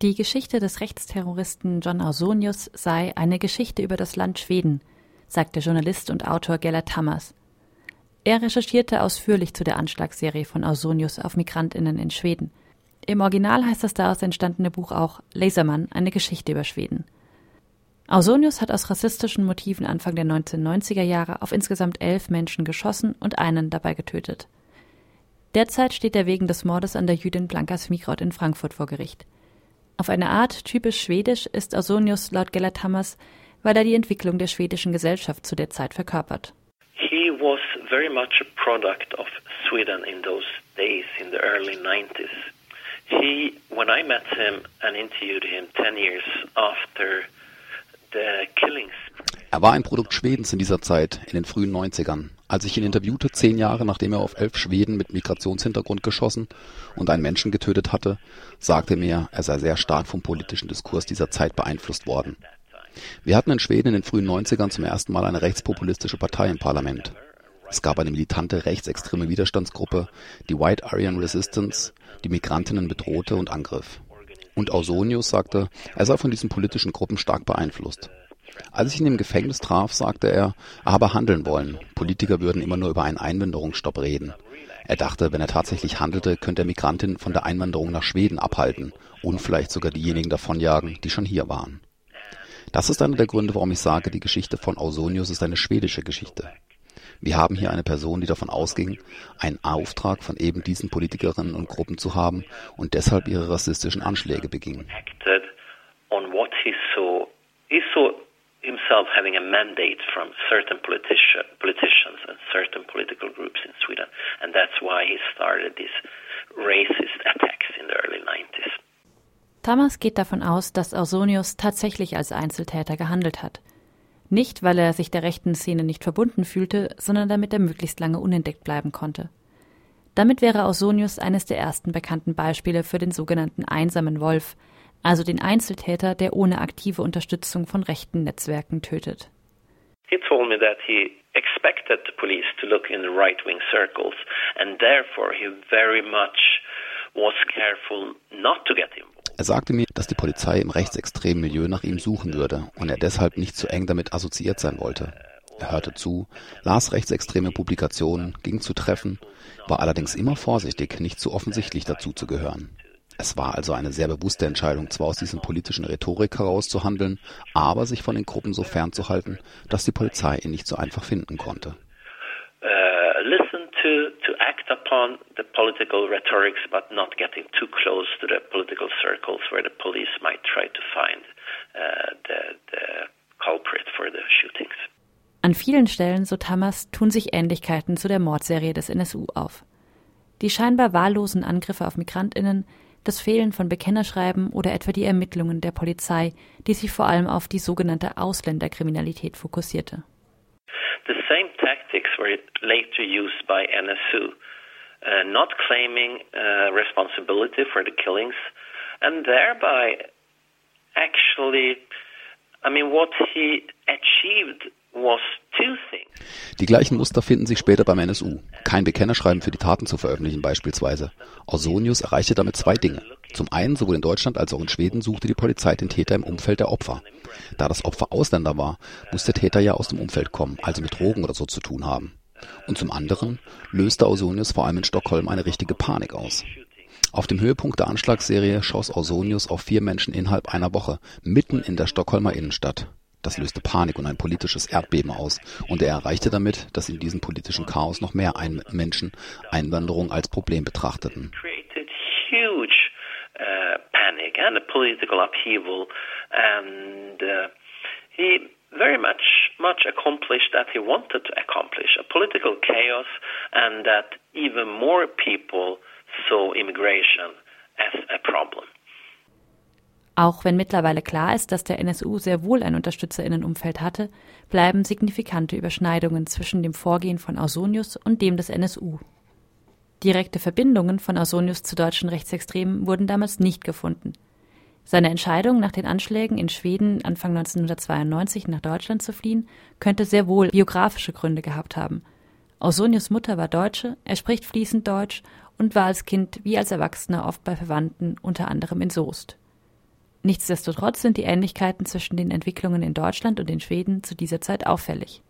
Die Geschichte des Rechtsterroristen John Ausonius sei eine Geschichte über das Land Schweden, sagt der Journalist und Autor Gellert Hammers. Er recherchierte ausführlich zu der Anschlagsserie von Ausonius auf Migrantinnen in Schweden. Im Original heißt das daraus entstandene Buch auch Lasermann, eine Geschichte über Schweden. Ausonius hat aus rassistischen Motiven Anfang der 1990er Jahre auf insgesamt elf Menschen geschossen und einen dabei getötet. Derzeit steht er wegen des Mordes an der Jüdin Blanka Smigrod in Frankfurt vor Gericht. Auf eine Art typisch schwedisch ist Ausonius laut Gellert Hammers, weil er die Entwicklung der schwedischen Gesellschaft zu der Zeit verkörpert. He was very much a product of Sweden in those days, in the early 90s. He, when I met him and interviewed him 10 years after the killings. Er war ein Produkt Schwedens in dieser Zeit, in den frühen 90ern. Als ich ihn interviewte, zehn Jahre nachdem er auf elf Schweden mit Migrationshintergrund geschossen und einen Menschen getötet hatte, sagte er mir, er sei sehr stark vom politischen Diskurs dieser Zeit beeinflusst worden. Wir hatten in Schweden in den frühen 90ern zum ersten Mal eine rechtspopulistische Partei im Parlament. Es gab eine militante rechtsextreme Widerstandsgruppe, die White Aryan Resistance, die Migrantinnen bedrohte und angriff. Und Ausonius sagte, er sei von diesen politischen Gruppen stark beeinflusst. Als ich ihn im Gefängnis traf, sagte er, er habe handeln wollen. Politiker würden immer nur über einen Einwanderungsstopp reden. Er dachte, wenn er tatsächlich handelte, könnte er Migrantinnen von der Einwanderung nach Schweden abhalten und vielleicht sogar diejenigen davonjagen, die schon hier waren. Das ist einer der Gründe, warum ich sage, die Geschichte von Ausonius ist eine schwedische Geschichte. Wir haben hier eine Person, die davon ausging, einen Auftrag von eben diesen Politikerinnen und Gruppen zu haben und deshalb ihre rassistischen Anschläge beging. Himself having a mandate from certain politici politicians and certain political groups in Sweden. And that's why he started these racist attacks in the early 90s. Thomas geht davon aus, dass Ausonius tatsächlich als Einzeltäter gehandelt hat. Nicht, weil er sich der rechten Szene nicht verbunden fühlte, sondern damit er möglichst lange unentdeckt bleiben konnte. Damit wäre Ausonius eines der ersten bekannten Beispiele für den sogenannten einsamen Wolf, also den Einzeltäter, der ohne aktive Unterstützung von rechten Netzwerken tötet. He told me that he expected the police to look in the right-wing circles and therefore he very much was careful not to get involved. Er sagte mir, dass die Polizei im rechtsextremen Milieu nach ihm suchen würde und er deshalb nicht zu eng damit assoziiert sein wollte. Er hörte zu, las rechtsextreme Publikationen, ging zu Treffen, war allerdings immer vorsichtig, nicht zu offensichtlich dazu zu gehören. Es war also eine sehr bewusste Entscheidung, zwar aus diesem politischen Rhetorik heraus zu handeln, aber sich von den Gruppen so fernzuhalten, dass die Polizei ihn nicht so einfach finden konnte. Uh, listen to, to act upon the political rhetorics, but not getting too close to the political circles where the police might try to find uh, the, the culprit for the shootings. An vielen Stellen, so Tamas, tun sich Ähnlichkeiten zu der Mordserie des NSU auf. Die scheinbar wahllosen Angriffe auf Migrantinnen, das Fehlen von Bekennerschreiben oder etwa die Ermittlungen der Polizei, die sich vor allem auf die sogenannte Ausländerkriminalität fokussierte. The same tactics were later used by NSU, uh, not claiming uh, responsibility for the killings and thereby actually I mean what he achieved die gleichen Muster finden sich später beim NSU. Kein Bekennerschreiben für die Taten zu veröffentlichen beispielsweise. Ausonius erreichte damit zwei Dinge. Zum einen, sowohl in Deutschland als auch in Schweden suchte die Polizei den Täter im Umfeld der Opfer. Da das Opfer Ausländer war, muss der Täter ja aus dem Umfeld kommen, also mit Drogen oder so zu tun haben. Und zum anderen löste Ausonius vor allem in Stockholm eine richtige Panik aus. Auf dem Höhepunkt der Anschlagsserie schoss Ausonius auf vier Menschen innerhalb einer Woche, mitten in der Stockholmer Innenstadt. Das löste Panik und ein politisches Erdbeben aus, und er erreichte damit, dass in diesem politischen Chaos noch mehr ein Menschen Einwanderung als Problem betrachteten. Uh, uh, very much much accomplished that he wanted to accomplish a political chaos, and that even more people saw immigration as a problem. Auch wenn mittlerweile klar ist, dass der NSU sehr wohl ein Unterstützerinnenumfeld hatte, bleiben signifikante Überschneidungen zwischen dem Vorgehen von Ausonius und dem des NSU. Direkte Verbindungen von Ausonius zu deutschen Rechtsextremen wurden damals nicht gefunden. Seine Entscheidung, nach den Anschlägen in Schweden Anfang 1992 nach Deutschland zu fliehen, könnte sehr wohl biografische Gründe gehabt haben. Ausonius Mutter war Deutsche, er spricht fließend Deutsch und war als Kind wie als Erwachsener oft bei Verwandten, unter anderem in Soest. Nichtsdestotrotz sind die Ähnlichkeiten zwischen den Entwicklungen in Deutschland und in Schweden zu dieser Zeit auffällig.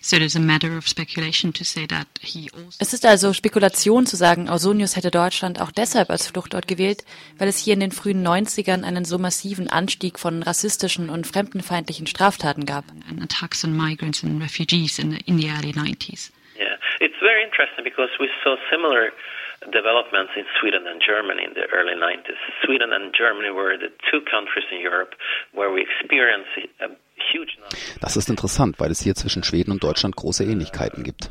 Also es ist also Spekulation zu sagen, Ausonius hätte Deutschland auch deshalb als Fluchtort gewählt, weil es hier in den frühen 90ern einen so massiven Anstieg von rassistischen und fremdenfeindlichen Straftaten gab. Attacks on migrants and refugees in the, in the early 90s. Yeah, it's very interesting because we saw similar developments in Sweden and Germany in the early 90s. Sweden and Germany were the two countries in Europe where we experienced a. Das ist interessant, weil es hier zwischen Schweden und Deutschland große Ähnlichkeiten gibt.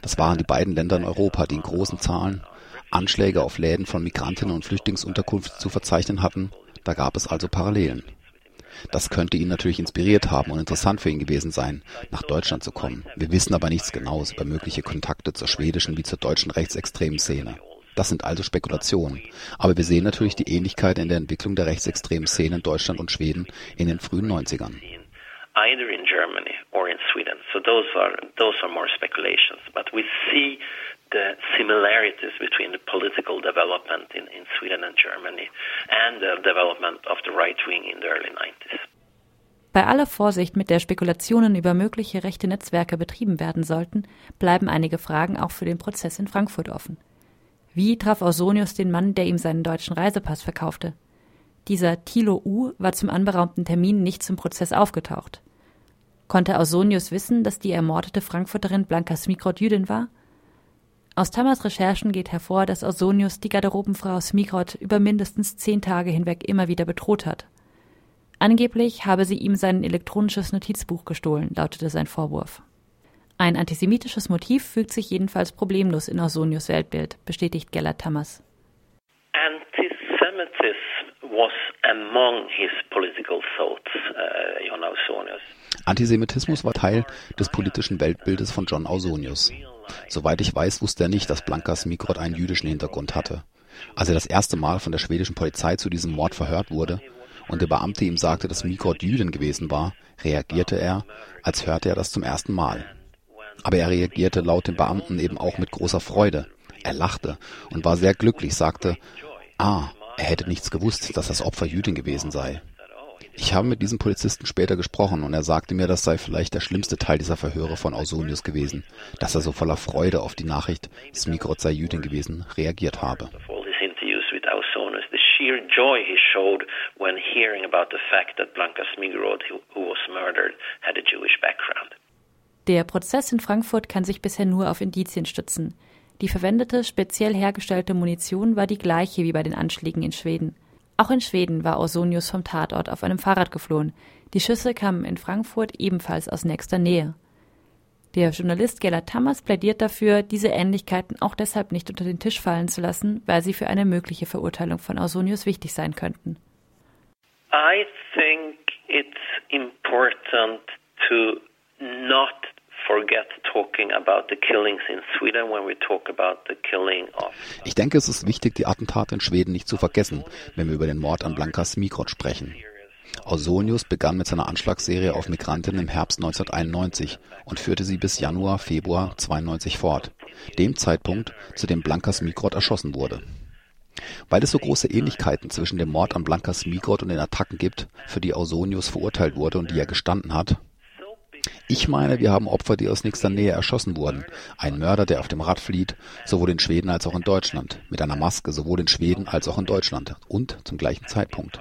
Das waren die beiden Länder in Europa, die in großen Zahlen Anschläge auf Läden von Migrantinnen und Flüchtlingsunterkunft zu verzeichnen hatten. Da gab es also Parallelen. Das könnte ihn natürlich inspiriert haben und interessant für ihn gewesen sein, nach Deutschland zu kommen. Wir wissen aber nichts Genaues über mögliche Kontakte zur schwedischen wie zur deutschen rechtsextremen Szene. Das sind also Spekulationen. Aber wir sehen natürlich die Ähnlichkeit in der Entwicklung der rechtsextremen Szene in Deutschland und Schweden in den frühen 90ern. Either in Germany or in Sweden. So those are those are more speculations. But we see the similarities between the political development in, in Sweden and Germany and the development of the right wing in the early 90s. Bei aller Vorsicht, mit der Spekulationen über mögliche rechte Netzwerke betrieben werden sollten, bleiben einige Fragen auch für den Prozess in Frankfurt offen. Wie traf Ausonius den Mann, der ihm seinen deutschen Reisepass verkaufte? Dieser Thilo U war zum anberaumten Termin nicht zum Prozess aufgetaucht. Konnte Ausonius wissen, dass die ermordete Frankfurterin Blanka Smikrot Jüdin war? Aus Tamas Recherchen geht hervor, dass Ausonius die Garderobenfrau Smikrot über mindestens zehn Tage hinweg immer wieder bedroht hat. Angeblich habe sie ihm sein elektronisches Notizbuch gestohlen, lautete sein Vorwurf. Ein antisemitisches Motiv fügt sich jedenfalls problemlos in Ausonius Weltbild, bestätigt Gellert Tammers. was among his political thoughts, uh, John Ausonius. Antisemitismus war Teil des politischen Weltbildes von John Ausonius. Soweit ich weiß, wusste er nicht, dass Blankas Mikrot einen jüdischen Hintergrund hatte. Als er das erste Mal von der schwedischen Polizei zu diesem Mord verhört wurde und der Beamte ihm sagte, dass Mikrot Jüdin gewesen war, reagierte er, als hörte er das zum ersten Mal. Aber er reagierte laut dem Beamten eben auch mit großer Freude. Er lachte und war sehr glücklich, sagte, ah, er hätte nichts gewusst, dass das Opfer Jüdin gewesen sei. Ich habe mit diesem Polizisten später gesprochen und er sagte mir, das sei vielleicht der schlimmste Teil dieser Verhöre von Ausonius gewesen, dass er so voller Freude auf die Nachricht, Smigrod sei Jüdin gewesen, reagiert habe. Blanka Smigrod, who was murdered, had a Jewish background. Der Prozess in Frankfurt kann sich bisher nur auf Indizien stützen. Die verwendete, speziell hergestellte Munition war die gleiche wie bei den Anschlägen in Schweden. Auch in Schweden war Ausonius vom Tatort auf einem Fahrrad geflohen. Die Schüsse kamen in Frankfurt ebenfalls aus nächster Nähe. Der Journalist Gellert Tammers plädiert dafür, diese Ähnlichkeiten auch deshalb nicht unter den Tisch fallen zu lassen, weil sie für eine mögliche Verurteilung von Ausonius wichtig sein könnten. I think it's important to ich denke, es ist wichtig, die Attentate in Schweden nicht zu vergessen, wenn wir über den Mord an Blanka Smikrot sprechen. Ausonius begann mit seiner Anschlagsserie auf Migrantinnen im Herbst 1991 und führte sie bis Januar, Februar 92 fort, dem Zeitpunkt, zu dem Blanka Smikrot erschossen wurde. Weil es so große Ähnlichkeiten zwischen dem Mord an Blanka Smikrot und den Attacken gibt, für die Ausonius verurteilt wurde und die er gestanden hat, ich meine, wir haben Opfer, die aus nächster Nähe erschossen wurden. Ein Mörder, der auf dem Rad flieht, sowohl in Schweden als auch in Deutschland. Mit einer Maske, sowohl in Schweden als auch in Deutschland. Und zum gleichen Zeitpunkt.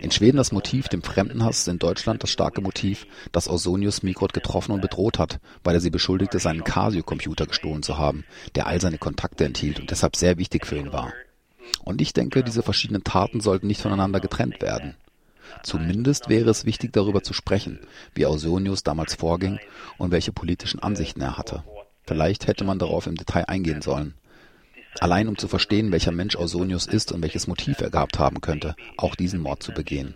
In Schweden das Motiv dem Fremdenhass, in Deutschland das starke Motiv, das Ausonius Mikrot getroffen und bedroht hat, weil er sie beschuldigte, seinen Casio-Computer gestohlen zu haben, der all seine Kontakte enthielt und deshalb sehr wichtig für ihn war. Und ich denke, diese verschiedenen Taten sollten nicht voneinander getrennt werden. Zumindest wäre es wichtig, darüber zu sprechen, wie Ausonius damals vorging und welche politischen Ansichten er hatte. Vielleicht hätte man darauf im Detail eingehen sollen. Allein um zu verstehen, welcher Mensch Ausonius ist und welches Motiv er gehabt haben könnte, auch diesen Mord zu begehen.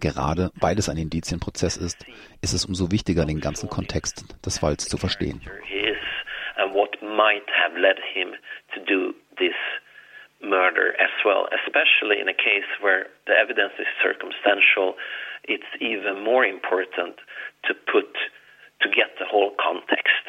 Gerade weil es ein Indizienprozess ist, ist es umso wichtiger, den ganzen Kontext des Falls zu verstehen murder as well, especially in a case where the evidence is circumstantial. It's even more important to put to get the whole context.